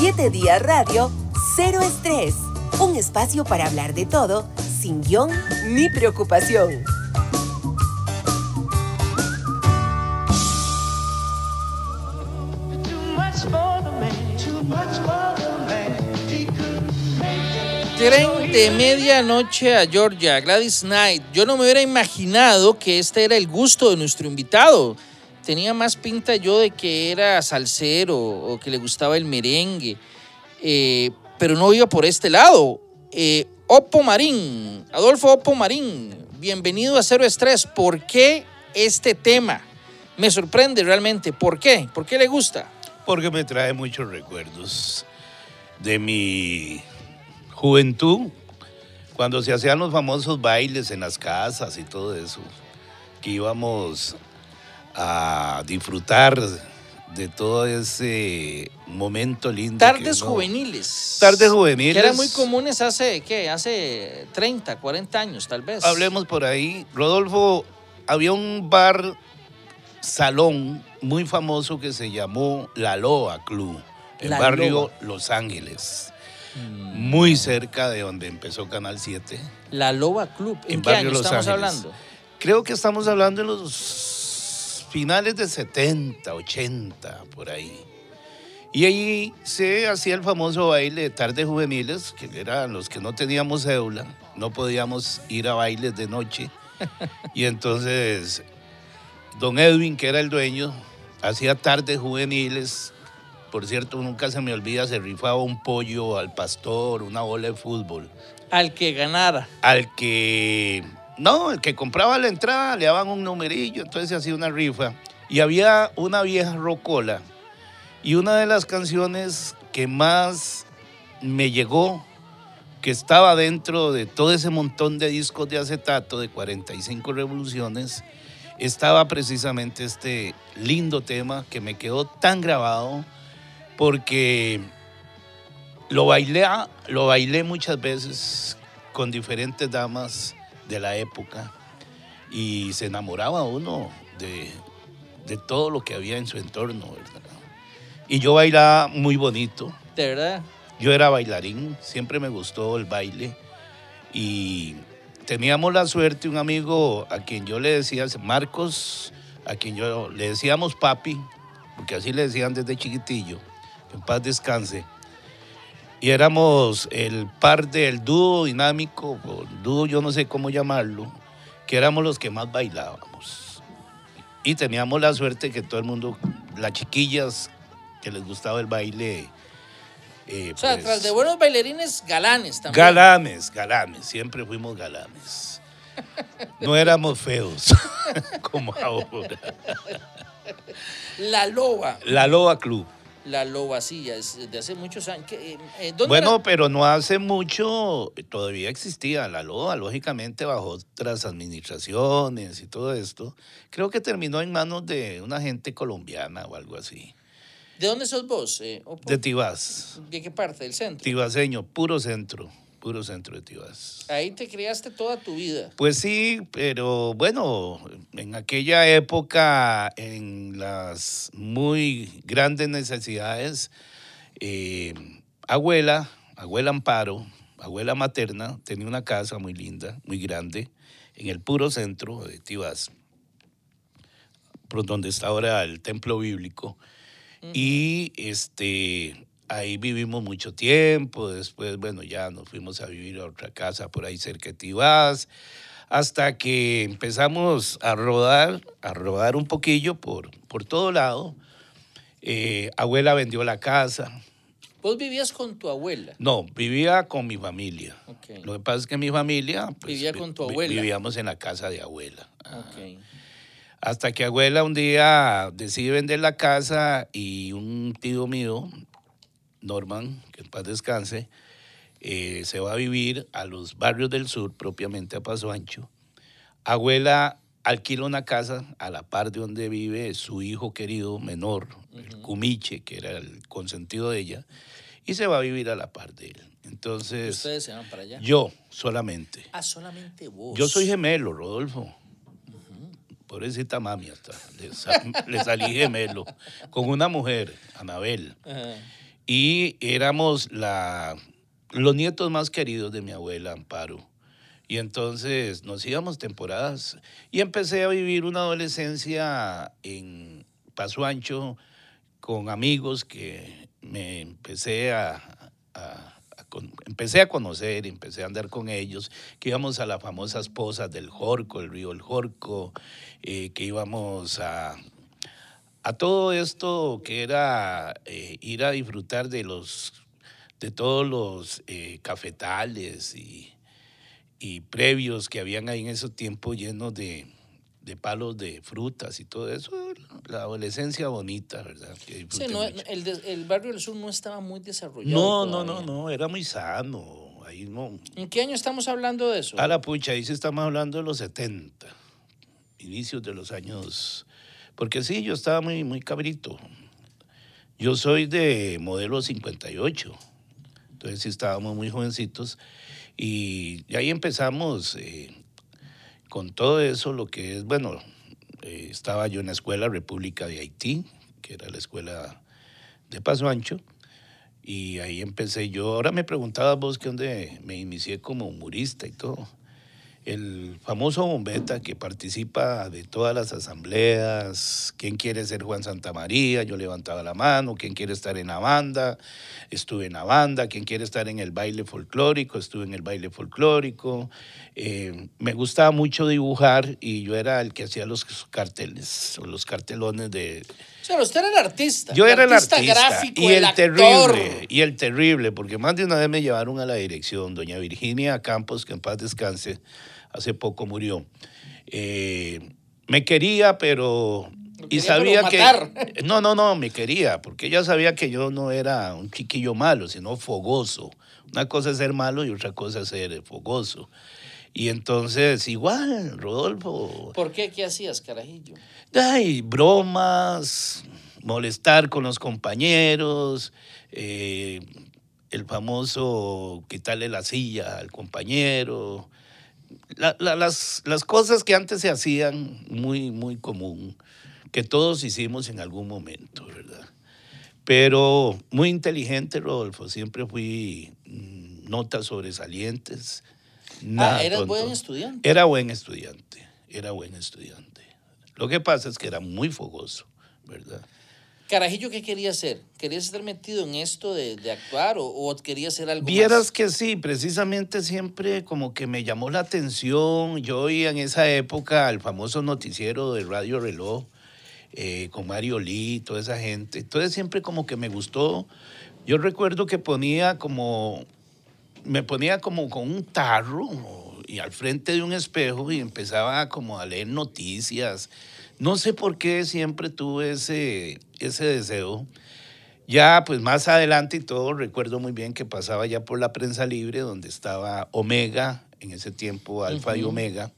7 Días Radio, Cero Estrés. Un espacio para hablar de todo, sin guion ni preocupación. Tren de medianoche a Georgia, Gladys Knight. Yo no me hubiera imaginado que este era el gusto de nuestro invitado. Tenía más pinta yo de que era salsero o que le gustaba el merengue, eh, pero no iba por este lado. Eh, Oppo Marín, Adolfo Oppo Marín, bienvenido a Cero Estrés. ¿Por qué este tema? Me sorprende realmente. ¿Por qué? ¿Por qué le gusta? Porque me trae muchos recuerdos de mi juventud, cuando se hacían los famosos bailes en las casas y todo eso, que íbamos a disfrutar de todo ese momento lindo. Tardes juveniles. Tardes juveniles. Que eran muy comunes hace, ¿qué? Hace 30, 40 años, tal vez. Hablemos por ahí. Rodolfo, había un bar, salón muy famoso que se llamó La Loa Club, en barrio Los Ángeles. Muy cerca de donde empezó Canal 7. La Loba Club. ¿En, qué año estamos hablando? Creo que estamos hablando de los finales de 70, 80, por ahí. Y ahí se hacía el famoso baile de tardes juveniles, que eran los que no teníamos cédula, no podíamos ir a bailes de noche. y entonces, don Edwin, que era el dueño, hacía tardes juveniles por cierto, nunca se me olvida, se rifaba un pollo al pastor, una bola de fútbol. Al que ganara. Al que... No, el que compraba la entrada le daban un numerillo, entonces se hacía una rifa. Y había una vieja rocola. Y una de las canciones que más me llegó, que estaba dentro de todo ese montón de discos de acetato de 45 revoluciones, estaba precisamente este lindo tema que me quedó tan grabado porque lo bailé, lo bailé muchas veces con diferentes damas de la época y se enamoraba uno de, todo lo que había en su entorno, Y yo bailaba muy bonito. ¿De verdad? Yo era bailarín, siempre me gustó el baile y teníamos la suerte, un amigo a quien yo le decía, Marcos, a quien yo le decíamos papi, porque así le decían desde chiquitillo en paz descanse. Y éramos el par del dúo dinámico, o dúo yo no sé cómo llamarlo, que éramos los que más bailábamos. Y teníamos la suerte que todo el mundo, las chiquillas que les gustaba el baile. Eh, o sea, pues, tras de buenos bailarines, galanes también. Galanes, galanes, siempre fuimos galanes. No éramos feos, como ahora. La Loba. La Loba Club la lobacilla, de hace muchos años. Eh, eh, bueno, pero no hace mucho todavía existía la loba, lógicamente bajo otras administraciones y todo esto. Creo que terminó en manos de una gente colombiana o algo así. ¿De dónde sos vos? Eh, de Tibás. ¿De qué parte? ¿Del centro? Tibaseño, puro centro puro centro de Tibás. Ahí te criaste toda tu vida. Pues sí, pero bueno, en aquella época, en las muy grandes necesidades, eh, abuela, abuela Amparo, abuela materna, tenía una casa muy linda, muy grande, en el puro centro de Tibás, por donde está ahora el templo bíblico. Y este, ahí vivimos mucho tiempo, después, bueno, ya nos fuimos a vivir a otra casa por ahí cerca de Tibás, hasta que empezamos a rodar, a rodar un poquillo por, por todo lado. Eh, abuela vendió la casa. ¿Vos vivías con tu abuela? No, vivía con mi familia. Lo que pasa es que mi familia... Pues, vivía con tu abuela. Vivíamos en la casa de abuela. Hasta que abuela un día decide vender la casa y un tío mío Norman, que en paz descanse, eh, se va a vivir a los barrios del sur, propiamente a Paso Ancho. Abuela alquila una casa a la par de donde vive su hijo querido menor, el Cumiche, que era el consentido de ella, y se va a vivir a la par de él. Entonces. ¿Ustedes se van para allá? Yo, solamente. Ah, solamente vos. Yo soy gemelo, Rodolfo. Pobrecita mami hasta. Le, salí gemelo. Con una mujer, Anabel. Y éramos la, los nietos más queridos de mi abuela Amparo. Y entonces nos íbamos temporadas y empecé a vivir una adolescencia en Paso Ancho con amigos que me empecé a, a- con- empecé a conocer, empecé a andar con ellos, que íbamos a las famosas pozas del Jorco, el río El Jorco, eh, que íbamos a, a todo esto que era eh, ir a disfrutar de los de todos los eh, cafetales y, y previos que habían ahí en esos tiempos llenos de, de palos de frutas y todo eso, la adolescencia bonita, ¿verdad? Que Sí, disfruté no, el, barrio del sur no estaba muy desarrollado. no, no, no, no, era muy sano. Ahí no. ¿En qué año estamos hablando de eso? A la pucha, ahí sí estamos hablando de los 70, inicios de los años. Porque sí, yo estaba muy, muy cabrito. Yo soy de modelo 58, entonces sí estábamos muy jovencitos. Y, ahí empezamos eh, con todo eso, lo que es, bueno, eh, estaba yo en la escuela República de Haití, que era la escuela de Paso Ancho. Y ahí empecé yo. Ahora me preguntabas vos que dónde me inicié como humorista y todo. El famoso bombeta que participa de todas las asambleas. ¿Quién quiere ser Juan Santamaría? Yo levantaba la mano. ¿Quién quiere estar en la banda? Estuve en la banda. ¿Quién quiere estar en el baile folclórico? Estuve en el baile folclórico. Eh, me gustaba mucho dibujar y yo era el que hacía los carteles o los cartelones de, O sea, usted era el artista. yo era el artista gráfico, y el, el, actor. terrible, y el terrible, porque más de una vez me llevaron a la dirección. Doña Virginia Campos, que en paz descanse, hace poco murió. Eh, me quería, pero... Lo Y quería, sabía pero que... matar. No, no, no, me quería, porque ella sabía que yo no era un chiquillo malo, sino fogoso. Una cosa es ser malo y otra cosa es ser fogoso. Y entonces, igual, Rodolfo, ¿Por qué? ¿Qué hacías, carajillo? Ay, bromas, molestar con los compañeros, eh, el famoso quitarle la silla al compañero, la- la- las, las cosas que antes se hacían muy, muy común, que todos hicimos en algún momento, ¿verdad? Pero muy inteligente, Rodolfo, siempre fui mm, notas sobresalientes. Nada ah, eras tonto. buen estudiante. Era buen estudiante, era buen estudiante. Lo que pasa es que era muy fogoso, ¿verdad? Carajillo, ¿qué quería hacer? ¿Querías estar metido en esto de, de actuar o, o querías hacer algo Vieras más? que sí, precisamente siempre como que me llamó la atención. Yo oía en esa época el famoso noticiero de Radio Reloj eh, con Mario Lee, toda esa gente. Entonces siempre como que me gustó. Yo recuerdo que ponía como, me ponía como con un tarro y al frente de un espejo y empezaba como a leer noticias. No sé por qué siempre tuve ese, ese deseo. Ya, pues más adelante y todo, recuerdo muy bien que pasaba ya por la prensa libre, donde estaba Omega, en ese tiempo Alfa y. Omega,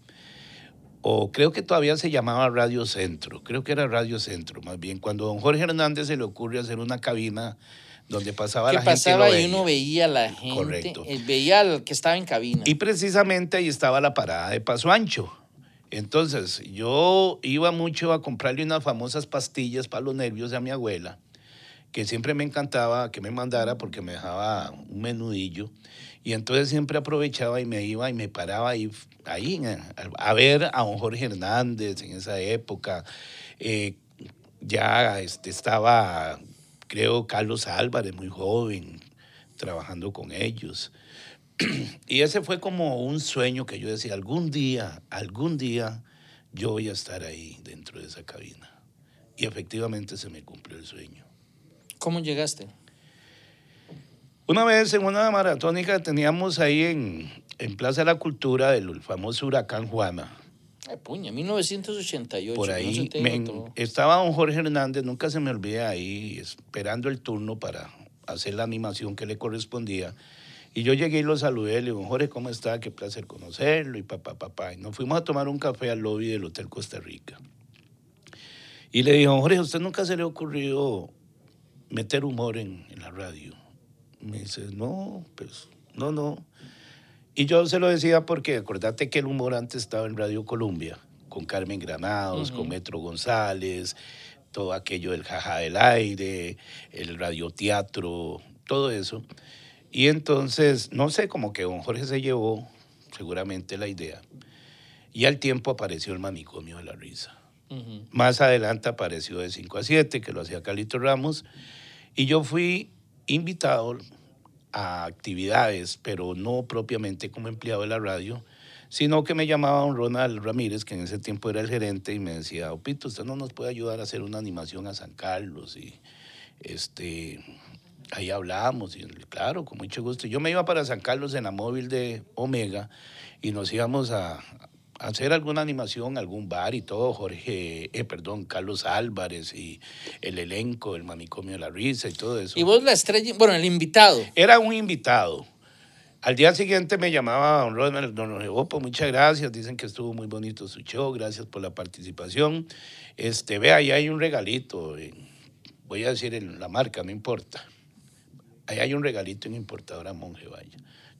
o creo que todavía se llamaba Radio Centro, creo que era Radio Centro, más bien, cuando don Jorge Hernández se le ocurre hacer una cabina donde pasaba ¿Qué la gente pasaba y uno veía. a la gente? Correcto. eh, veía al que estaba en cabina. Y precisamente ahí estaba la parada de Paso Ancho. Entonces, yo iba mucho a comprarle unas famosas pastillas para los nervios a mi abuela, que siempre me encantaba que me mandara porque me dejaba un menudillo. Y entonces siempre aprovechaba y me iba y me paraba ahí, ahí a ver a don Jorge Hernández en esa época. Eh, ya este, estaba, creo, Carlos Álvarez, muy joven, trabajando con ellos. Y ese fue como un sueño que yo decía, algún día, algún día yo voy a estar ahí dentro de esa cabina. Y efectivamente se me cumplió el sueño. ¿Cómo llegaste? Una vez en una maratónica teníamos ahí en, en Plaza de la Cultura el famoso huracán Juana. Ay, puña, 1988. Por ahí me- estaba don Jorge Hernández, nunca se me olvida ahí, esperando el turno para hacer la animación que le correspondía. Y yo llegué y lo saludé, le digo, Jorge, ¿cómo está? Qué placer conocerlo, y papá, papá. Y nos fuimos a tomar un café al lobby del Hotel Costa Rica. Y le don Jorge, ¿a usted nunca se le ha ocurrido meter humor en, en la radio? Me dice, no, pues, no, no. Y yo se lo decía porque acordate que el humor antes estaba en Radio Colombia, con Carmen Granados, Ujú. con Metro González, todo aquello del jaja del aire, el radioteatro todo eso. Y entonces, no sé, como que don Jorge se llevó seguramente la idea. Y al tiempo apareció el manicomio de la risa. Más adelante apareció de 5 a 7, que lo hacía Calito Ramos. Y yo fui invitado a actividades, pero no propiamente como empleado de la radio, sino que me llamaba un Ronald Ramírez, que en ese tiempo era el gerente, y me decía, Opito, usted no nos puede ayudar a hacer una animación a San Carlos. Y este, ahí hablamos, y claro, con mucho gusto. Yo me iba para San Carlos en la móvil de Omega y nos íbamos a, hacer alguna animación, algún bar y todo, Jorge, eh, perdón, Carlos Álvarez y el elenco, el manicomio de la risa y todo eso. Y vos la estrella, bueno, el invitado. Era un invitado. Al día siguiente me llamaba don Ronald, don Opo, muchas gracias, dicen que estuvo muy bonito su show, gracias por la participación. Este, vea, ahí hay un regalito, voy a decir la marca, no importa. Ahí hay un regalito en importadora Monje.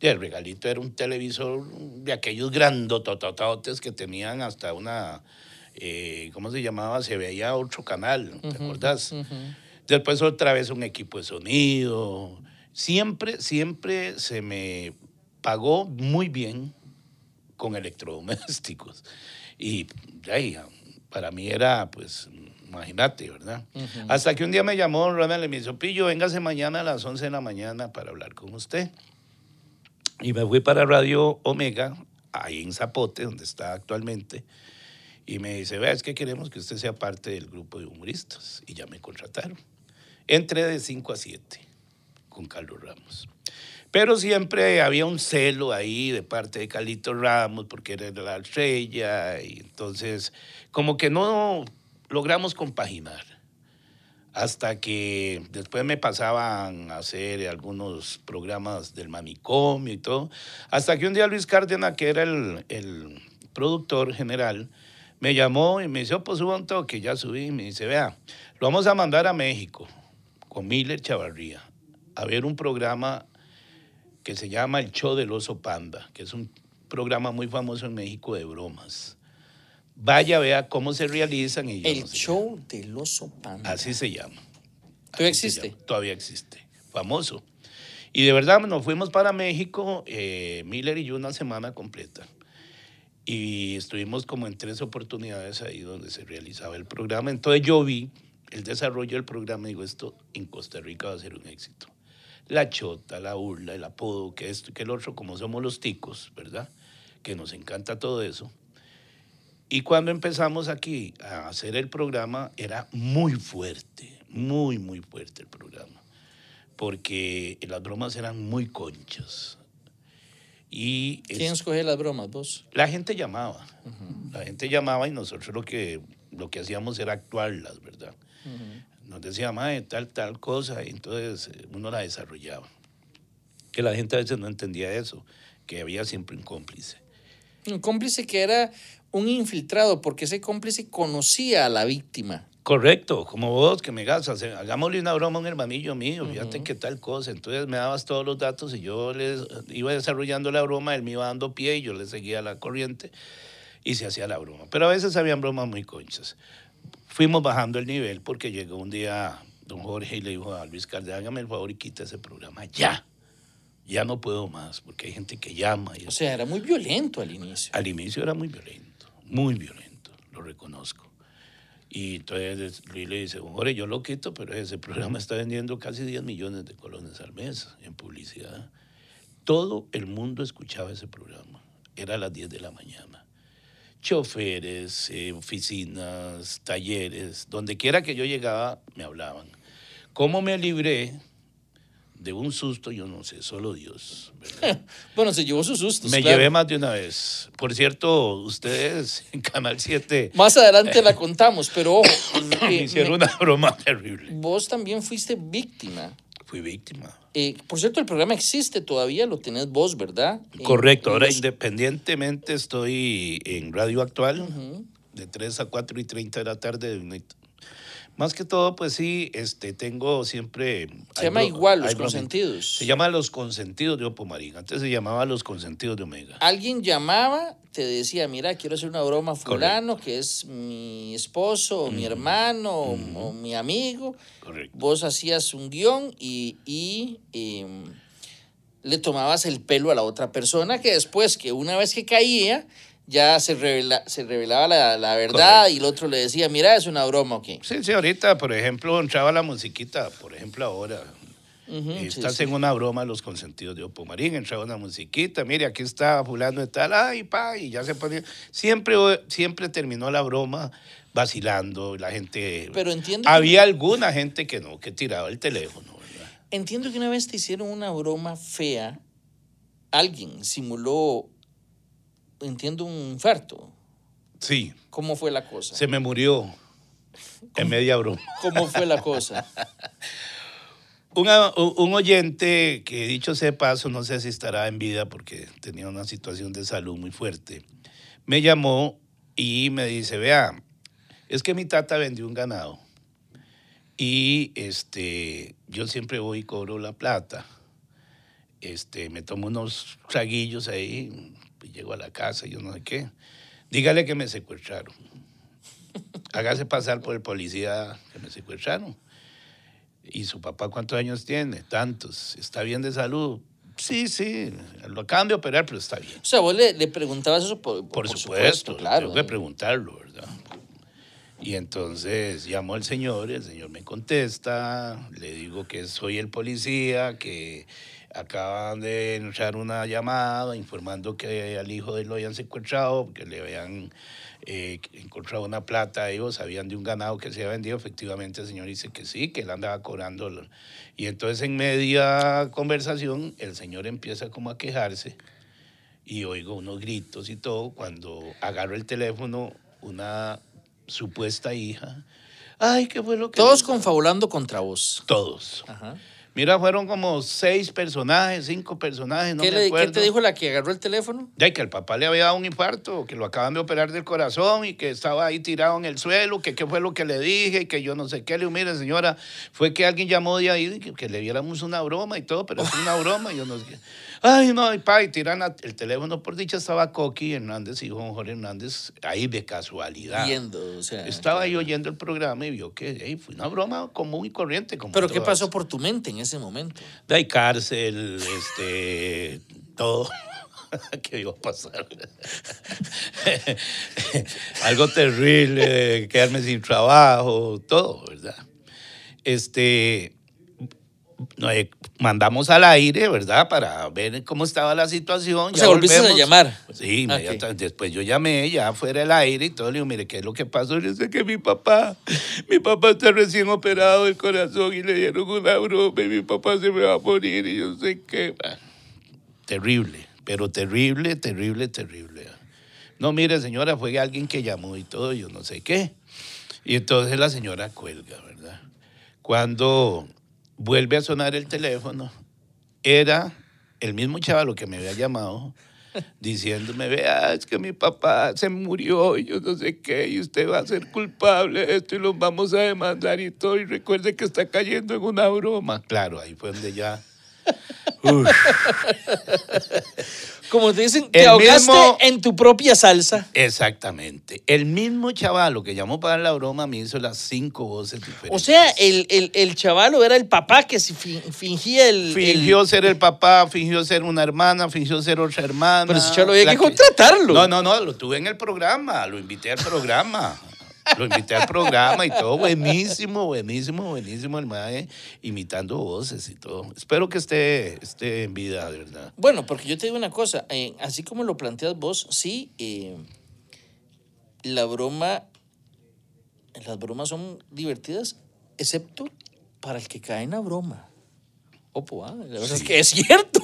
Y el regalito era un televisor de aquellos grandototototes que tenían hasta una, eh, ¿cómo se llamaba? Se veía otro canal, ¿te acordás? Después otra vez un equipo de sonido. Siempre, siempre se me pagó muy bien con electrodomésticos. Y ahí, para mí era, pues, imagínate, ¿verdad? Hasta que un día me llamó Ronald y me dijo, Pillo, véngase mañana a las 11 de la mañana para hablar con usted. Y me fui para Radio Omega, ahí en Zapote, donde está actualmente. Y me dice, vea, es que queremos que usted sea parte del grupo de humoristas. Y ya me contrataron. Entré de 5 a 7 con Carlos Ramos. Pero siempre había un celo ahí de parte de Carlito Ramos, porque era la estrella, y entonces como que no logramos compaginar hasta que después me pasaban a hacer algunos programas del manicomio y todo, hasta que un día Luis Cárdenas, que era el, productor general, me llamó y me dice, oh, pues suba un toque, ya subí, y me dice, vea, lo vamos a mandar a México con Miller Chavarría a ver un programa que se llama El Show del Oso Panda, que es un programa muy famoso en México de bromas. Vaya, vea cómo se realizan. Y el show del oso panda. Así se llama. ¿Todavía existe? Todavía existe. Famoso. Y de verdad nos fuimos para México, eh, Miller y yo, una semana completa. Y estuvimos como en tres oportunidades ahí donde se realizaba el programa. Entonces yo vi el desarrollo del programa y digo, esto en Costa Rica va a ser un éxito. La chota, la burla, el apodo, que esto y que el otro, como somos los ticos, ¿verdad? Que nos encanta todo eso y cuando empezamos aquí a hacer el programa, era muy fuerte, muy, muy fuerte el programa, porque las bromas eran muy conchas. Y ¿Quién escoge las bromas, vos? La gente llamaba, la gente llamaba y nosotros lo que, lo que hacíamos era actuarlas, ¿verdad? Nos decía, mae, tal, tal cosa, y entonces eh, uno la desarrollaba. Que la gente a veces no entendía eso, que había siempre un cómplice. Un cómplice que era un infiltrado, porque ese cómplice conocía a la víctima. Correcto, como vos que me gastas, hagámosle una broma a un hermanillo mío, fíjate qué tal cosa. Entonces me dabas todos los datos y yo les iba desarrollando la broma, él me iba dando pie y yo le seguía la corriente y se hacía la broma. Pero a veces habían bromas muy conchas. Fuimos bajando el nivel porque llegó un día don Jorge y le dijo a Luis Cárdenas, hágame el favor y quita ese programa ya ya no puedo más, porque hay gente que llama. o sea, era muy violento al inicio. Al inicio era muy violento, muy violento, lo reconozco. Y entonces Luis le dice, Jorge, yo lo quito, pero ese programa está vendiendo casi 10 millones de colones al mes en publicidad. Todo el mundo escuchaba ese programa. Era a las 10 de la mañana. Choferes, eh, oficinas, talleres, donde quiera que yo llegaba, me hablaban. ¿Cómo me libré de un susto, yo no sé, solo Dios. bueno, se llevó sus sustos. Me llevé más de una vez. Por cierto, ustedes en Canal 7. Más adelante la contamos, pero ojo. me hicieron una broma terrible. Vos también fuiste víctima. Fui víctima. Eh, por cierto, el programa existe todavía, lo tenés vos, ¿verdad? Correcto, ahora independientemente estoy en Radio Actual, de 3 a 4 y 30 de la tarde, Más que todo, pues sí, este, tengo siempre... Se llama bro- igual, Los. Consentidos. Se llama Los Consentidos de Opomarín. Antes se llamaba Los Consentidos de Omega. Alguien llamaba, te decía, mira, quiero hacer una broma a fulano, que es mi esposo, o mi hermano, o- o mi amigo. Correcto. Vos hacías un guion y, y, em, le tomabas el pelo a la otra persona que después, que una vez que caía, ya se, revela- se revelaba la, la verdad y el otro le decía, mira, es una broma, ¿ok? Sí, sí, ahorita, por ejemplo, entraba la musiquita, por ejemplo, ahora. Sí, Estás sí. en una broma Los Consentidos de Opomarín, entraba una musiquita, mire, aquí está fulano de tal, ay, pa, y ya se ponía... Siempre, siempre terminó la broma vacilando, la gente... Pero entiendo que- Había alguna gente que no, que tiraba el teléfono, ¿verdad? Entiendo que una vez te hicieron una broma fea, alguien simuló, entiendo, un infarto. Sí, ¿Cómo fue la cosa? se me murió en media broma. ¿Cómo fue la cosa? Un oyente que dicho sea de paso, no sé si estará en vida porque tenía una situación de salud muy fuerte, me llamó y me dice, vea, es que mi tata vendió un ganado y este, yo siempre voy y cobro la plata. Este, me tomo unos traguillos ahí, y llego a la casa, yo no sé qué. Dígale que me secuestraron. Hágase pasar por el policía que me secuestraron. ¿Y su papá cuántos años tiene? Tantos. ¿Está bien de salud? Sí, sí. Lo acaban de operar, pero está bien. O sea, vos le, le preguntabas eso por, Por, supuesto, claro. Tengo que preguntarlo, ¿verdad? Y entonces llamó el señor, el señor me contesta, le digo que soy el policía, que acaban de entrar una llamada informando que al hijo de él lo habían secuestrado, que le habían eh, encontrado una plata, ellos sabían de un ganado que se había vendido, efectivamente el señor dice que sí, que él andaba cobrando. Y entonces en media conversación el señor empieza como a quejarse y oigo unos gritos y todo. Cuando agarro el teléfono, una supuesta hija, ay, ¿qué fue lo que... Todos le-?" confabulando contra vos. Todos. Ajá. Mira, fueron como seis personajes, cinco personajes, no ¿Qué, me le- qué acuerdo. te dijo la que agarró el teléfono? Ya que el papá le había dado un infarto, que lo acaban de operar del corazón y que estaba ahí tirado en el suelo, que qué fue lo que le dije que yo no sé qué. Le digo, mire, señora, fue que alguien llamó de ahí que, que le viéramos una broma y todo, pero es una broma. Y yo no sé qué. Ay, no, y pa, y tiran el teléfono. Por dicha estaba Coqui Hernández, hijo de Jorge Hernández, ahí de casualidad. Viendo, o sea. Estaba ahí oyendo el programa y vio que hey, fue una broma común y corriente. Como Pero ¿qué todas. pasó por tu mente en ese momento? De ahí cárcel, este, todo. ¿Qué iba a pasar? Algo terrible, quedarme sin trabajo, todo, ¿verdad? Este, eh, mandamos al aire, ¿verdad? Para ver cómo estaba la situación. O sea, volviste a llamar. Sí. Después yo llamé ya fuera del aire y todo. Le digo, mire, ¿qué es lo que pasó? Yo sé que mi papá, mi papá está recién operado del corazón y le dieron una broma y mi papá se me va a morir y yo sé qué. Ah, Terrible, pero terrible, terrible, terrible. No, mire, señora, fue alguien que llamó y todo, yo no sé qué. Y entonces la señora cuelga, ¿verdad? Cuando vuelve a sonar el teléfono, era el mismo chaval que me había llamado diciéndome, vea, es que mi papá se murió y yo no sé qué, y usted va a ser culpable de esto y los vamos a demandar y todo, y recuerde que está cayendo en una broma. Claro, ahí fue donde ya... Uf. Como te dicen, El te ahogaste mismo- en tu propia salsa. Exactamente. El mismo chavalo que llamó para dar la broma me hizo las cinco voces diferentes. O sea, el, el, el chavalo era el papá que fingía el... Fingió el- ser el papá, fingió ser una hermana, fingió ser otra hermana. Pero ese chavo había que contratarlo. No, no, no, lo tuve en el programa, lo invité al programa. Lo invité al programa y todo, buenísimo, buenísimo, buenísimo el mae, imitando voces y todo. Espero que esté, esté en vida, de verdad. Bueno, porque yo te digo una cosa, eh, así como lo planteas vos, sí, eh, la broma, las bromas son divertidas, excepto para el que cae en la broma. Opo, ah, la verdad es que es cierto.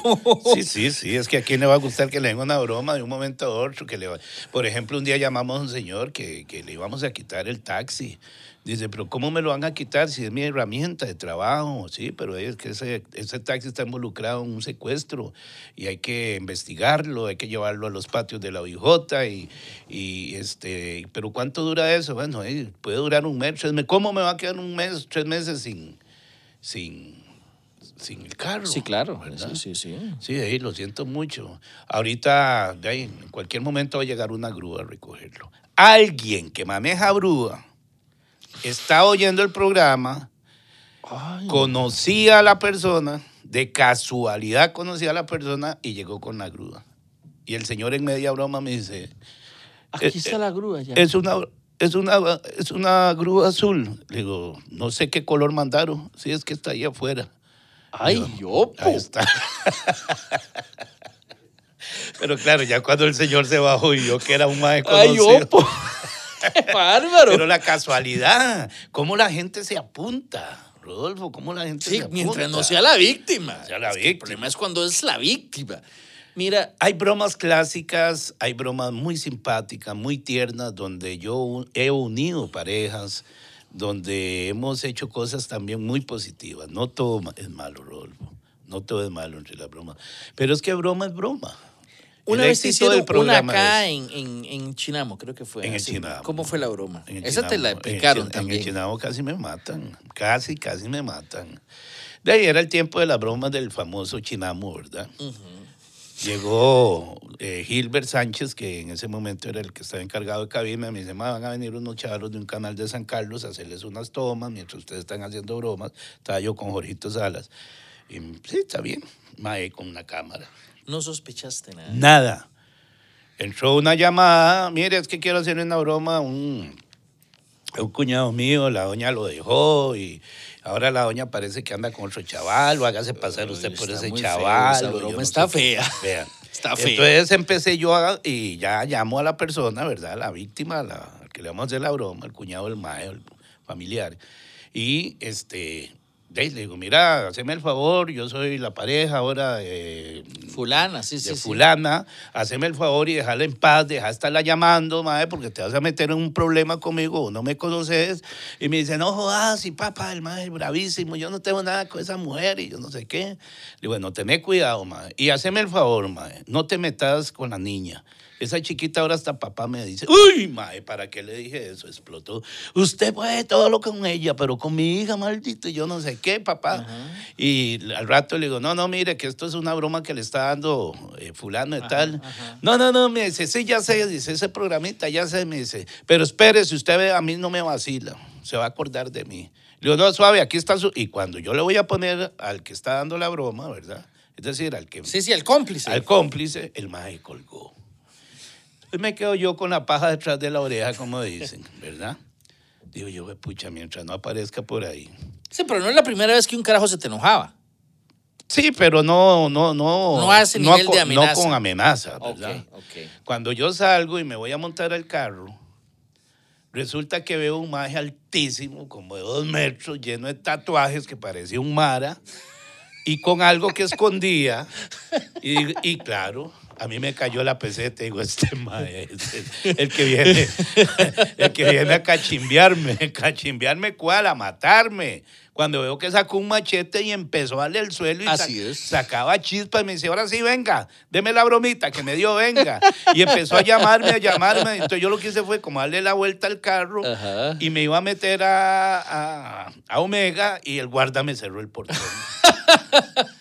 Sí, sí, sí, es que a quién le va a gustar que le den una broma de un momento a otro. Que le va- Por ejemplo, un día llamamos a un señor que, que le íbamos a quitar el taxi. Dice, pero ¿cómo me lo van a quitar si es mi herramienta de trabajo? Sí, pero es que ese, ese taxi está involucrado en un secuestro y hay que investigarlo, hay que llevarlo a los patios de la OIJ y, y este, pero ¿cuánto dura eso? Bueno, eh, puede durar un mes, tres meses. ¿Cómo me va a quedar un mes, tres meses sin, sin, sin el carro? Sí, claro. ¿verdad? Sí, sí, sí. Sí, ahí lo siento mucho. Ahorita, de ahí, en cualquier momento va a llegar una grúa a recogerlo. Alguien que maneja grúa está oyendo el programa, Ay, conocía a la persona, de casualidad conocía a la persona y llegó con la grúa. Y el señor en media broma me dice, aquí eh, está la grúa ya. es una, es una, es una grúa azul. Le digo, no sé qué color mandaron, si es que está ahí afuera. Ay, opo. Ahí está. Pero claro, ya cuando el señor se bajó y yo que era un más Ay, conocido. opo. Qué bárbaro. Pero la casualidad, cómo la gente se apunta, Rodolfo, cómo la gente Sí, se apunta. mientras no sea la víctima. Sea la Es que El víctima. problema es cuando es la víctima. Mira, Hay bromas clásicas, hay bromas muy simpáticas, muy tiernas, donde yo he unido parejas, donde hemos hecho cosas también muy positivas. No todo es malo, Rodolfo. No todo es malo entre las bromas. Pero es que broma es broma. una El vez éxito del hicieron una acá es- en, en, en Chinamo, creo que fue. En el. Chinamo. ¿Cómo fue la broma? En Esa te la en explicaron En también. el Chinamo casi me matan. Casi, casi me matan. De ahí era el tiempo de las bromas del famoso Chinamo, ¿verdad? Llegó eh, Gilbert Sánchez, que en ese momento era el que estaba encargado de cabina, me dice, "Ma, van a venir unos chavos de un canal de San Carlos a hacerles unas tomas mientras ustedes están haciendo bromas. Estaba yo con Jorgito Salas. Y sí, está bien. Mae con una cámara. No sospechaste nada. Nada. Entró una llamada, mire, es que quiero hacerle una broma un, a un cuñado mío, la doña lo dejó y ahora la doña parece que anda con otro chaval, o hágase pasar usted por ese muy feo, chaval. esa broma no está sé fea. Está fea. Entonces empecé yo a- y ya llamo a la persona, ¿verdad? La víctima, la, al que le vamos a hacer la broma, el cuñado del mae, el familiar. Y este, le digo, mira, haceme el favor, yo soy la pareja ahora de, Fulana, sí, sí. de sí. fulana, haceme el favor y dejarla en paz, deja de estarla llamando, madre, porque te vas a meter en un problema conmigo, o no me conoces. Y me dice, no jodas, y papá, el madre es bravísimo, yo no tengo nada con esa mujer y yo no sé qué. Le digo, bueno, tené cuidado, madre, y haceme el favor, madre, no te metas con la niña. Esa chiquita ahora hasta papá me dice, uy, mae, ¿para qué le dije eso? Explotó. Usted puede todo lo con ella, pero con mi hija, maldito, yo no sé qué, papá. Y al rato le digo, no, no, mire, que esto es una broma que le está dando eh, fulano y tal. No, no, no, me dice, sí, ya sé, dice, ese programita, ya sé, me dice, pero espere, si usted ve, a mí no me vacila, se va a acordar de mí. Le digo, no, suave, aquí está su... Y cuando yo le voy a poner al que está dando la broma, ¿verdad? Es decir, al que... Sí, sí, el cómplice. Al cómplice, el maje colgó. Entonces me quedo yo con la paja detrás de la oreja, como dicen, ¿verdad? Digo yo, "Jue pucha, mientras no aparezca por ahí. Sí, pero no es la primera vez que un carajo se te enojaba. Sí, pero no, no, no. No ese nivel con, de amenaza. No con amenaza, ¿verdad? ok. Cuando yo salgo y me voy a montar al carro, resulta que veo un maje altísimo, como de dos metros, lleno de tatuajes que parecía un mara, y con algo que escondía. Y, y claro, a mí me cayó la peseta, digo, este es el, que viene, el que viene a cachimbiarme, cachimbiarme cuál, a matarme. Cuando veo que sacó un machete y empezó a darle el suelo y Así sac- es. sacaba chispas y me dice, ahora sí, venga, deme la bromita que me dio, venga. Y empezó a llamarme, a llamarme. Entonces yo lo que hice fue como darle la vuelta al carro Ajá. y me iba a meter a, a- a Omega y el guarda me cerró el portón.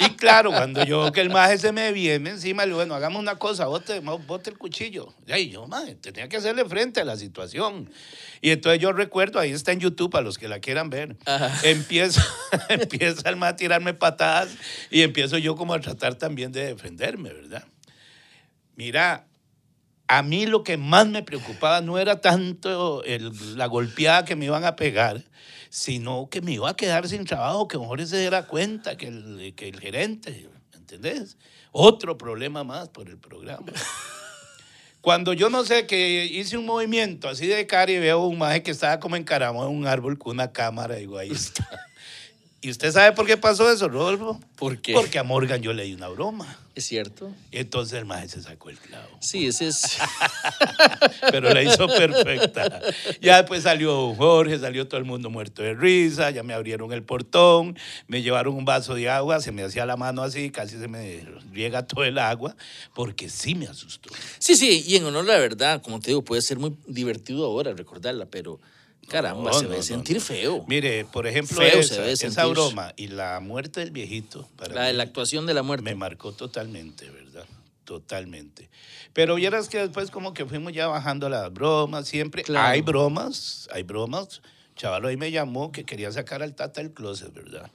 Y claro, cuando yo que el maje se me viene encima, le digo, bueno, hagamos una cosa, bote, bote el cuchillo. Y ahí yo, maje, tenía que hacerle frente a la situación. Y entonces yo recuerdo, ahí está en YouTube para los que la quieran ver. Empieza, empieza el maje a tirarme patadas y empiezo yo como a tratar también de defenderme, ¿verdad? Mira, a mí lo que más me preocupaba no era tanto el- la golpeada que me iban a pegar, sino que me iba a quedar sin trabajo, que mejor se diera cuenta que el, que el gerente, ¿entendés? Otro problema más por el programa. Cuando yo no sé que hice un movimiento así de cara y veo un maje que estaba como encaramado en un árbol con una cámara, digo, ahí está. ¿Y usted sabe por qué pasó eso, Rodolfo? ¿Por qué? Porque a Morgan yo le di una broma. ¿Es cierto? Entonces el maestro se sacó el clavo. Sí, ese es. Pero la hizo perfecta. Ya después salió Jorge, salió todo el mundo muerto de risa, ya me abrieron el portón, me llevaron un vaso de agua, se me hacía la mano así, casi se me riega todo el agua, porque sí me asustó. Sí, sí, y en honor a la verdad, como te digo, puede ser muy divertido ahora recordarla, pero caramba, No, se no, debe sentir feo. Mire, por ejemplo, Feo esa, broma y la muerte del viejito, para La la actuación de la muerte. me marcó totalmente, ¿verdad? Totalmente. Pero vieras que después como que fuimos ya bajando las bromas, siempre Claro. hay bromas, hay bromas. Chavalo ahí me llamó que quería sacar al Tata del closet, ¿verdad?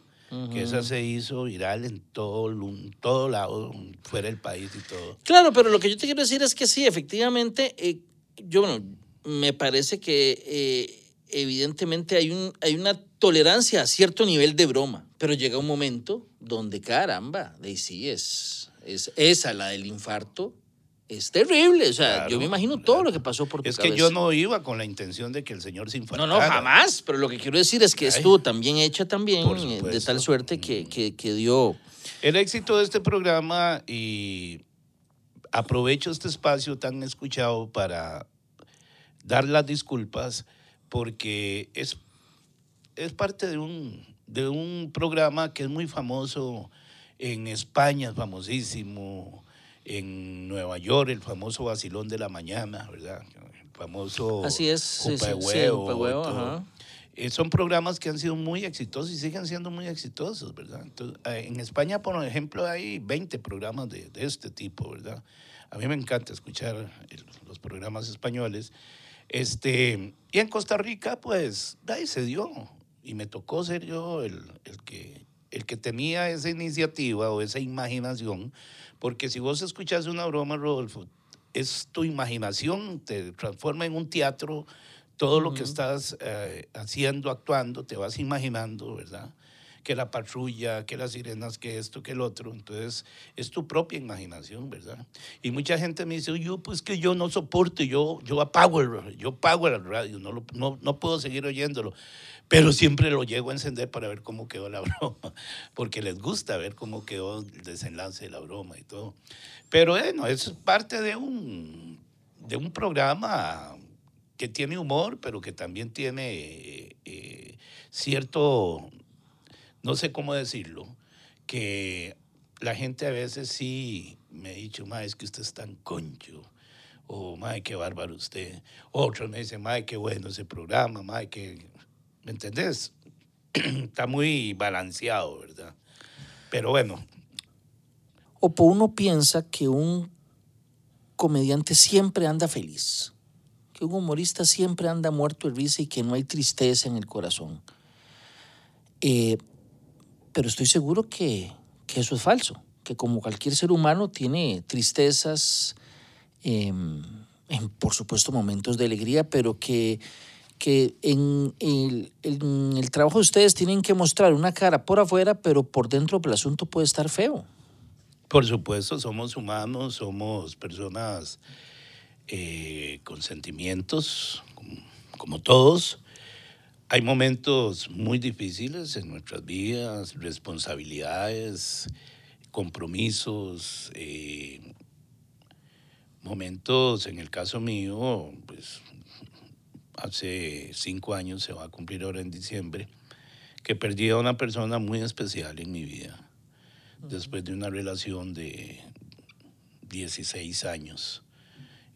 Que esa se hizo viral en todo, lu- todo lado, fuera del país y todo. Claro, pero lo que yo te quiero decir es que sí, efectivamente, eh, yo, bueno, me parece que eh, evidentemente hay, un, hay una tolerancia a cierto nivel de broma, pero llega un momento donde, caramba, de sí es, es esa, la del infarto, es terrible. O sea, Claro, yo me imagino claro. todo lo que pasó por tu Es que cabeza. yo no iba con la intención de que el señor se No, infartara. no, jamás, pero lo que quiero decir es que Ay. estuvo también hecha también eh, de tal suerte que, que, que dio... El éxito de este programa y aprovecho este espacio tan escuchado para dar las disculpas porque es, es parte de un, de un programa que es muy famoso en España, es famosísimo, en Nueva York, el famoso vacilón de la mañana, ¿verdad? El famoso Así es, sí, de sí, Huevo, ajá. Eh, son programas que han sido muy exitosos y siguen siendo muy exitosos, ¿verdad? Entonces, eh, en España, por ejemplo, hay 20 programas de, de este tipo, ¿verdad? A mí me encanta escuchar el- los programas españoles. Este, y en Costa Rica, pues, ahí se dio. Y me tocó ser yo el, el que, el que tenía esa iniciativa o esa imaginación, porque si vos escuchás una broma, Rodolfo, es tu imaginación, te transforma en un teatro, todo lo que estás eh, haciendo, actuando, te vas imaginando, ¿verdad? Que la patrulla, que las sirenas, que esto, que el otro. Entonces, es tu propia imaginación, ¿verdad? Y mucha gente me dice, yo, pues que yo no soporto, yo, yo apago el yo apago el radio, no, lo- no, no puedo seguir oyéndolo. Pero siempre lo llego a encender para ver cómo quedó la broma, porque les gusta ver cómo quedó el desenlace de la broma y todo. Pero bueno, es parte de un, de un programa que tiene humor, pero que también tiene eh, cierto, no sé cómo decirlo, que la gente a veces sí me ha dicho, ma, es que usted es tan concho, o ma, qué bárbaro usted. Otros me dicen, ma, qué bueno ese programa, ma, que, ¿me entendés? Está muy balanceado, ¿verdad? Pero bueno, O uno piensa que un comediante siempre anda feliz, que un humorista siempre anda muerto de risa y que no hay tristeza en el corazón. Eh, pero estoy seguro que, que eso es falso, que como cualquier ser humano tiene tristezas, em, por supuesto momentos de alegría, pero que, que en el, trabajo de ustedes tienen que mostrar una cara por afuera, pero por dentro el asunto puede estar feo. Por supuesto, somos humanos, somos personas eh, con sentimientos, como todos. Hay momentos muy difíciles en nuestras vidas, responsabilidades, compromisos, eh, momentos, en el caso mío, pues hace cinco años, se va a cumplir ahora en diciembre, que perdí a una persona muy especial en mi vida después de una relación de 16 años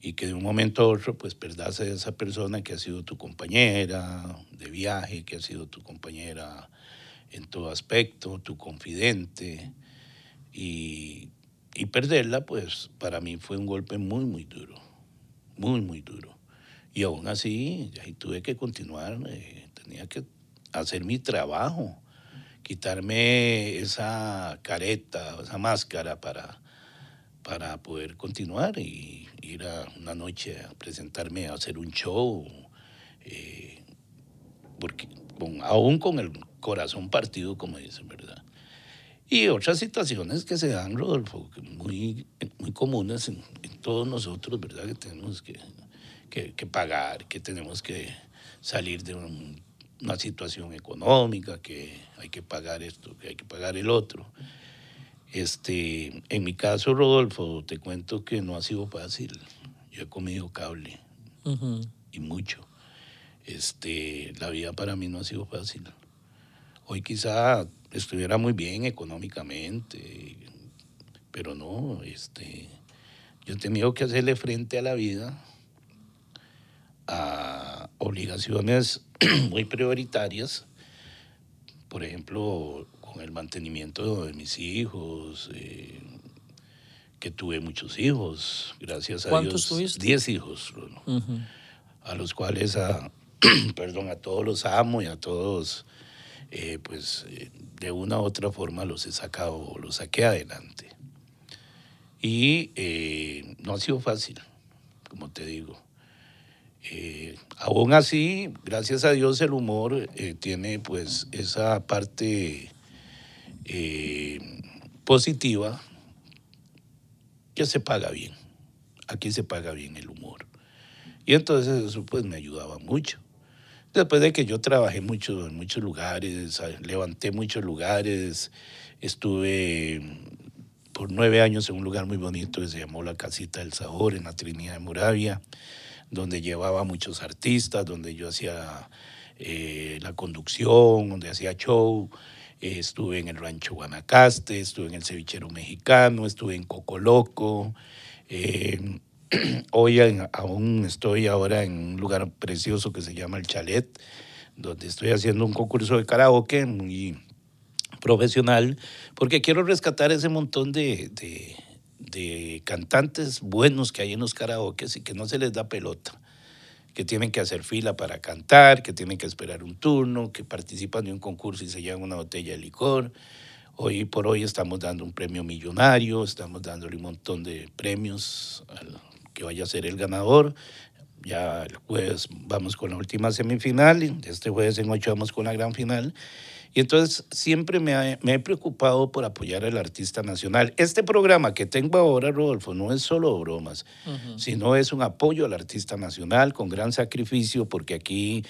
y que de un momento a otro pues perdás a esa persona que ha sido tu compañera de viaje, que ha sido tu compañera en todo aspecto, tu confidente y, y perderla pues para mí fue un golpe muy muy duro, muy muy duro. Y aún así ahí tuve que continuar, eh, tenía que hacer mi trabajo quitarme esa careta, esa máscara para, para poder continuar y ir a una noche a presentarme a hacer un show, eh, porque con- aún con el corazón partido, como dicen, ¿verdad? Y otras situaciones que se dan, Rodolfo, muy, muy comunes en, en todos nosotros, ¿verdad? Que tenemos que, que, pagar, que tenemos que salir de un una situación económica, que hay que pagar esto, que hay que pagar el otro. Este, en mi caso, Rodolfo, te cuento que no ha sido fácil. Yo he comido cable y mucho. Este, la vida para mí no ha sido fácil. Hoy quizá estuviera muy bien económicamente, pero no, este, yo he tenido que hacerle frente a la vida, a obligaciones muy prioritarias, por ejemplo, con el mantenimiento de mis hijos, eh, que tuve muchos hijos, gracias a ¿Cuántos Dios. tuviste? Diez hijos, a los cuales, a, perdón, a todos los amo y a todos, eh, pues, eh, de una u otra forma los he sacado, los saqué adelante. Y no ha sido fácil, como te digo. Eh, aún así, gracias a Dios, el humor eh, tiene pues esa parte eh, positiva que se paga bien. Aquí se paga bien el humor. Y entonces eso pues me ayudaba mucho. Después de que yo trabajé mucho en muchos lugares, levanté muchos lugares, estuve por nueve años en un lugar muy bonito que se llamó la Casita del Sabor en la Trinidad de Moravia, donde llevaba muchos artistas, donde yo hacía eh, la conducción, donde hacía show. Eh, estuve en el Rancho Guanacaste, estuve en el Cevichero Mexicano, estuve en Coco Loco. eh, hoy aún estoy ahora en un lugar precioso que se llama El Chalet, donde estoy haciendo un concurso de karaoke muy profesional, porque quiero rescatar ese montón de, cantantes buenos que hay en los karaokes y que no se les da pelota, que tienen que hacer fila para cantar, que tienen que esperar un turno, que participan de un concurso y se llevan una botella de licor. Hoy por hoy estamos dando un premio millonario, estamos dándole un montón de premios al que vaya a ser el ganador. Ya el jueves vamos con la última semifinal, este jueves en ocho vamos con la gran final. Y entonces siempre me, ha- me he preocupado por apoyar al artista nacional. Este programa que tengo ahora, Rodolfo, no es solo bromas, sino es un apoyo al artista nacional con gran sacrificio, porque aquí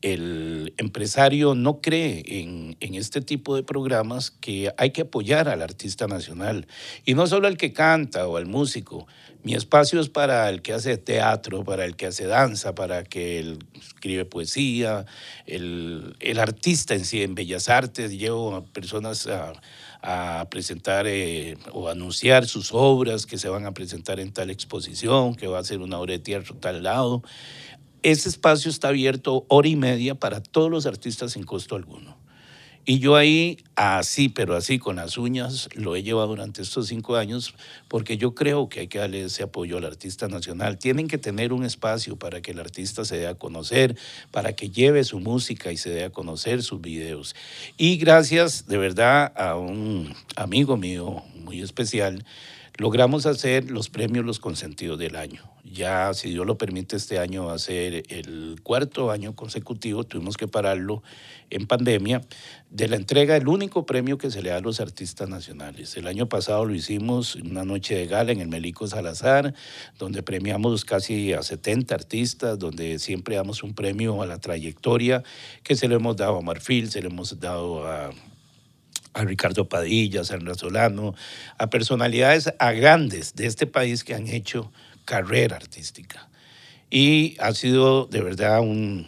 el empresario no cree en, en este tipo de programas que hay que apoyar al artista nacional. Y no solo al que canta o al músico. Mi espacio es para el que hace teatro, para el que hace danza, para que el- escribe poesía, el, artista en sí, en Bellas Artes. Llevo a personas a, a presentar eh, o anunciar sus obras que se van a presentar en tal exposición, que va a ser una obra de teatro tal lado. Ese espacio está abierto hora y media para todos los artistas sin costo alguno. Y yo ahí, así, pero así, con las uñas, lo he llevado durante estos cinco años, porque yo creo que hay que darle ese apoyo al artista nacional. Tienen que tener un espacio para que el artista se dé a conocer, para que lleve su música y se dé a conocer sus videos. Y gracias, de verdad, a un amigo mío muy especial, logramos hacer los premios Los Consentidos del Año. Ya, si Dios lo permite, este año va a ser el cuarto año consecutivo, tuvimos que pararlo en pandemia, de la entrega del único premio que se le da a los artistas nacionales. El año pasado lo hicimos una noche de gala en el Melico Salazar, donde premiamos casi a 70 artistas, donde siempre damos un premio a la trayectoria que se le hemos dado a Marfil, se le hemos dado a a Ricardo Padilla, a Sandra Solano, a personalidades, a grandes de este país que han hecho carrera artística. Y ha sido de verdad un-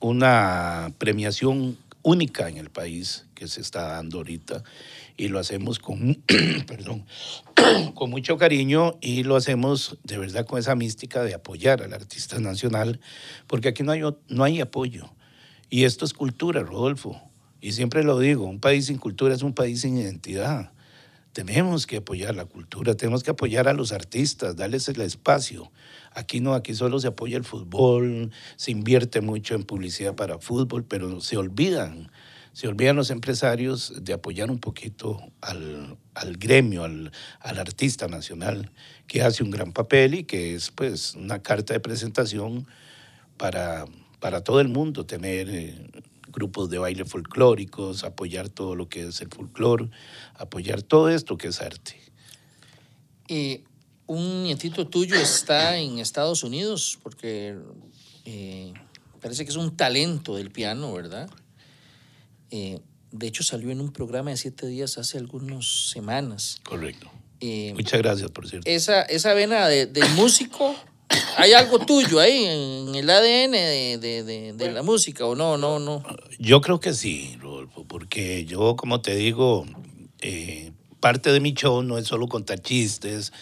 una premiación única en el país que se está dando ahorita y lo hacemos con, perdón, con mucho cariño y lo hacemos de verdad con esa mística de apoyar al artista nacional, porque aquí no hay, no hay apoyo. Y esto es cultura, Rodolfo. Y siempre lo digo, un país sin cultura es un país sin identidad. Tenemos que apoyar la cultura, tenemos que apoyar a los artistas, darles el espacio. Aquí no, aquí solo se apoya el fútbol, se invierte mucho en publicidad para fútbol, pero se olvidan, se olvidan los empresarios de apoyar un poquito al, al gremio, al, al artista nacional, que hace un gran papel y que es pues una carta de presentación para, para todo el mundo, tener eh, grupos de baile folclóricos, apoyar todo lo que es el folclore, apoyar todo esto que es arte. Eh, un nietito tuyo está en Estados Unidos porque eh, parece que es un talento del piano, ¿verdad? Eh, de hecho, salió en un programa de siete días hace algunas semanas. Correcto. Eh, Muchas gracias, por cierto. esa, esa vena de- del músico, ¿hay algo tuyo ahí en el ADN de, de- de- de la música o no? No, no. Yo creo que sí, Rodolfo, porque yo, como te digo, eh, parte de mi show no es solo contar chistes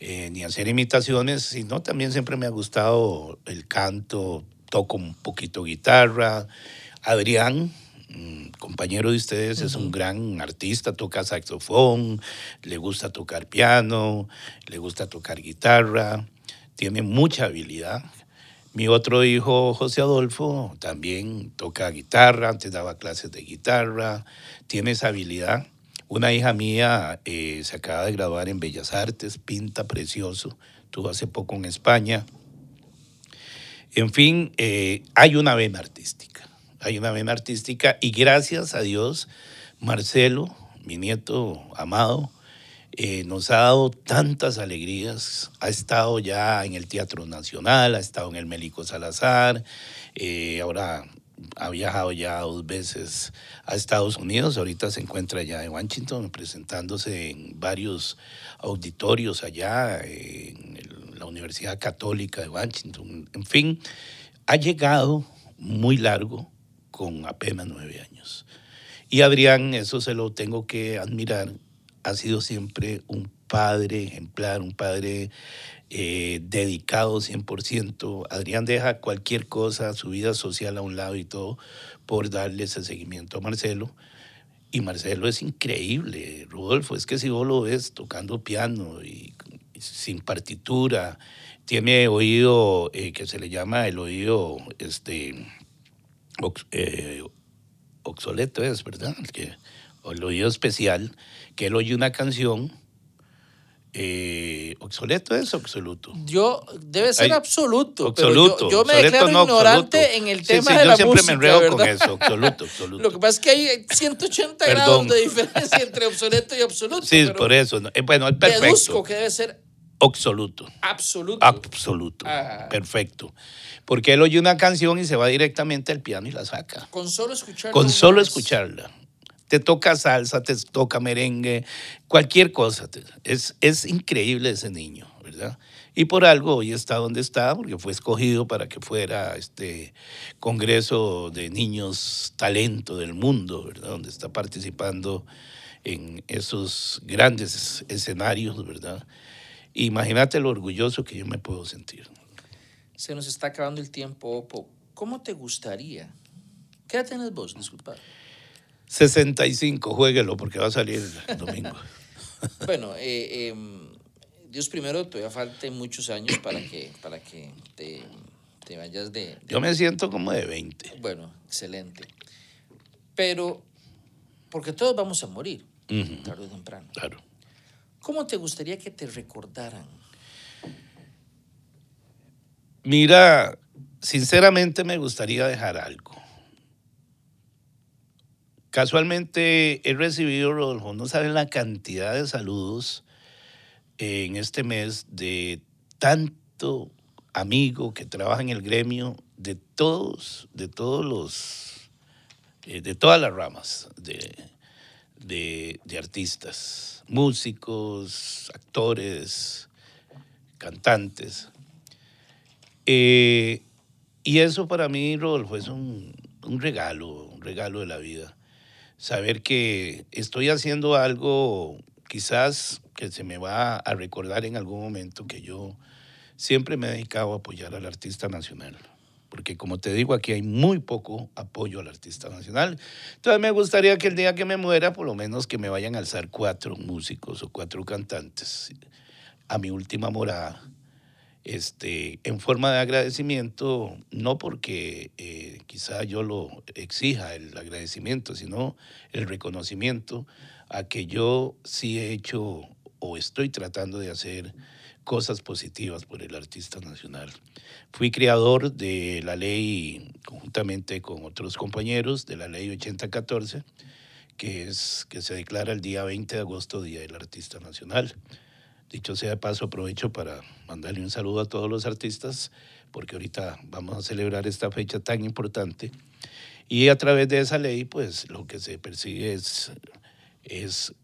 eh, ni hacer imitaciones, sino también siempre me ha gustado el canto, toco un poquito guitarra. Adrián, mm, compañero de ustedes, es un gran artista, toca saxofón, le gusta tocar piano, le gusta tocar guitarra, tiene mucha habilidad. Mi otro hijo, José Adolfo, también toca guitarra, antes daba clases de guitarra, tiene esa habilidad. Una hija mía eh, se acaba de graduar en Bellas Artes, pinta precioso, estuvo hace poco en España. En fin, eh, hay una vena artística, hay una vena artística y gracias a Dios, Marcelo, mi nieto amado, eh, nos ha dado tantas alegrías. Ha estado ya en el Teatro Nacional, ha estado en el Mélico Salazar, eh, ahora ha viajado ya dos veces a Estados Unidos, ahorita se encuentra ya en Washington presentándose en varios auditorios allá, en el- la Universidad Católica de Washington. En fin, ha llegado muy largo con apenas nueve años. Y Adrián, eso se lo tengo que admirar, ha sido siempre un padre ejemplar, un padre eh, dedicado 100%. Adrián deja cualquier cosa, su vida social a un lado y todo, por darle ese seguimiento a Marcelo. Y Marcelo es increíble, Rodolfo, es que si vos lo ves tocando piano y, y sin partitura, tiene oído eh, que se le llama el oído este, ox- eh, obsoleto, es verdad, el, que, o el oído especial, que él oye una canción, eh, obsoleto es absoluto. Yo, debe ser Ay, absoluto, Absoluto. pero yo, yo me declaro no, ignorante absoluto. en el tema sí, de yo la siempre música, me enredo ¿verdad? con eso, absoluto, absoluto. Lo que pasa es que hay 180 Perdón. grados de diferencia entre obsoleto y absoluto. sí, por eso. ¿no? Eh, Bueno, es Deduzco perfecto. que debe ser Absoluto. absoluto. Absoluto. Ah. Perfecto. Porque él oye una canción y se va directamente al piano y la saca. Con solo escuchar. Con solo escucharla. Te toca salsa, te toca merengue, cualquier cosa. Es, es increíble ese niño, ¿verdad? Y por algo hoy está donde está, porque fue escogido para que fuera este Congreso de Niños Talento del Mundo, ¿verdad? Donde está participando en esos grandes escenarios, ¿verdad? Imagínate lo orgulloso que yo me puedo sentir. Se nos está acabando el tiempo, Opo. ¿Cómo te gustaría? ¿Qué edad tienes vos? Disculpa. 65, juéguelo porque va a salir el domingo. Bueno, eh, em, Dios primero, todavía falten muchos años para que, para que te, te vayas de, de- Yo me siento como de 20. Bueno, excelente. Pero, porque todos vamos a morir, tarde o temprano. Claro. ¿Cómo te gustaría que te recordaran? Mira, sinceramente me gustaría dejar algo. Casualmente he recibido, Rodolfo, no saben la cantidad de saludos en este mes de tanto amigo que trabaja en el gremio, de todos, de todos los, eh, de todas las ramas de, artistas, músicos, actores, cantantes. Eh, y eso para mí, Rodolfo, es un, un regalo, un regalo de la vida. Saber que estoy haciendo algo quizás que se me va a recordar en algún momento que yo siempre me he dedicado a apoyar al artista nacional. Porque como te digo, aquí hay muy poco apoyo al artista nacional. Entonces me gustaría que el día que me muera, por lo menos que me vayan a alzar cuatro músicos o cuatro cantantes a mi última morada este, en forma de agradecimiento, no porque eh, quizá yo lo exija el agradecimiento, sino el reconocimiento a que yo sí he hecho o estoy tratando de hacer cosas positivas por el artista nacional. Fui creador de la ley, conjuntamente con otros compañeros, de la ley 8014, que, es, que se declara el día 20 de agosto, Día del Artista Nacional. Dicho sea de paso, aprovecho para mandarle un saludo a todos los artistas, porque ahorita vamos a celebrar esta fecha tan importante. Y a través de esa ley, pues lo que se persigue es, es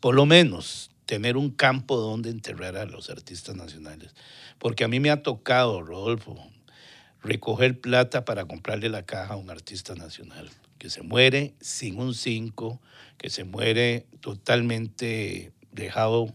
por lo menos tener un campo donde enterrar a los artistas nacionales. Porque a mí me ha tocado, Rodolfo, recoger plata para comprarle la caja a un artista nacional, que se muere sin un 5, que se muere totalmente dejado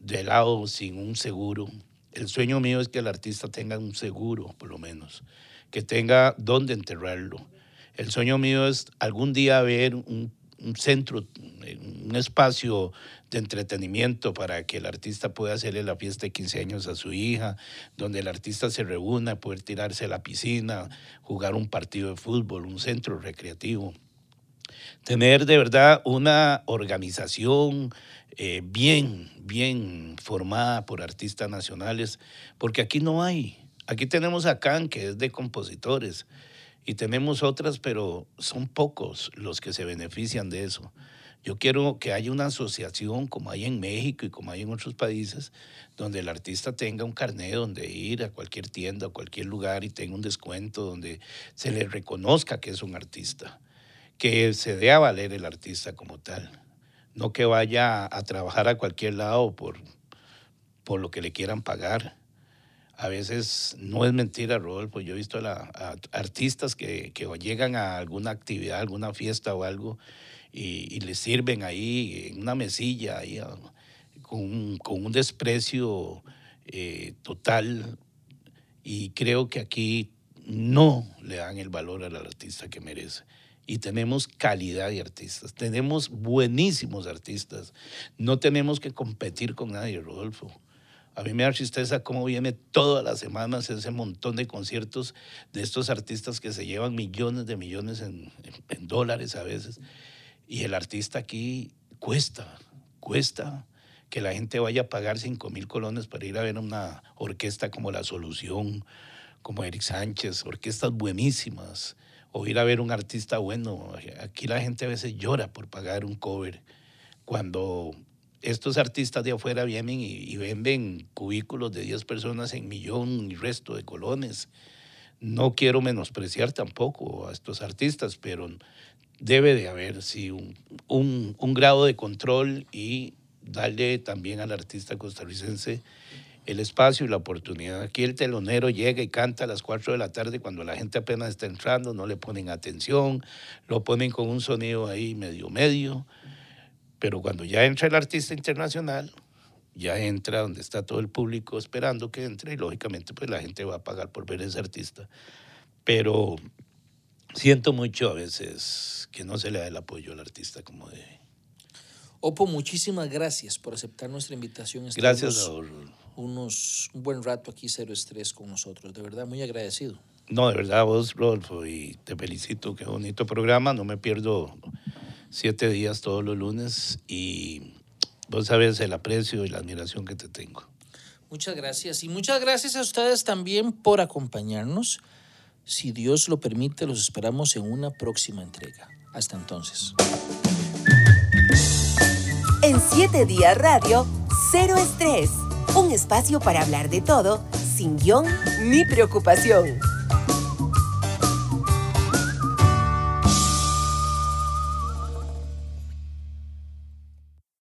de lado sin un seguro. El sueño mío es que el artista tenga un seguro, por lo menos, que tenga dónde enterrarlo. El sueño mío es algún día ver un, un centro, un espacio de entretenimiento para que el artista pueda hacerle la fiesta de 15 años a su hija, donde el artista se reúna, poder tirarse a la piscina, jugar un partido de fútbol, un centro recreativo. Tener de verdad una organización eh, bien, bien formada por artistas nacionales, porque aquí no hay. Aquí tenemos a Can, que es de compositores, y tenemos otras, pero son pocos los que se benefician de eso. Yo quiero que haya una asociación como hay en México y como hay en otros países, donde el artista tenga un carnet donde ir a cualquier tienda, a cualquier lugar y tenga un descuento, donde se le reconozca que es un artista, que se dé a valer el artista como tal, no que vaya a trabajar a cualquier lado por, por lo que le quieran pagar. A veces no es mentira, Rodolfo. Yo he visto a, artistas que, que llegan a alguna actividad, alguna fiesta o algo y, y le sirven ahí en una mesilla, ahí, ah, con, un, con, un, desprecio eh, total. Y creo que aquí no le dan el valor al artista que merece. Y tenemos calidad de artistas, tenemos buenísimos artistas. No tenemos que competir con nadie, Rodolfo. A mí me da tristeza cómo viene todas las semanas ese montón de conciertos de estos artistas que se llevan millones de millones en, dólares a veces y el artista aquí cuesta, cuesta que la gente vaya a pagar 5 mil colones para ir a ver una orquesta como La Solución, como Eric Sánchez, orquestas buenísimas, o ir a ver un artista bueno. Aquí la gente a veces llora por pagar un cover, cuando estos artistas de afuera vienen y, y venden cubículos de 10 personas en millón y resto de colones. No quiero menospreciar tampoco a estos artistas, pero debe de haber, sí, un, un, un, grado de control y darle también al artista costarricense el espacio y la oportunidad. Aquí el telonero llega y canta a las 4 de la tarde cuando la gente apenas está entrando, no le ponen atención, lo ponen con un sonido ahí medio medio, pero cuando ya entra el artista internacional, ya entra donde está todo el público esperando que entre y lógicamente pues la gente va a pagar por ver a ese artista. Pero siento mucho a veces que no se le da el apoyo al artista como debe. Opo, muchísimas gracias por aceptar nuestra invitación. Gracias. Unos, un buen rato aquí, Cero Estrés, con nosotros. De verdad, muy agradecido. No, de verdad, vos, Rodolfo, y te felicito. Qué bonito programa. No me pierdo siete días todos los lunes y vos sabes el aprecio y la admiración que te tengo. Muchas gracias. Y muchas gracias a ustedes también por acompañarnos. Si Dios lo permite, los esperamos en una próxima entrega. Hasta entonces. En 7 días radio, cero estrés. Un espacio para hablar de todo, sin guion ni preocupación.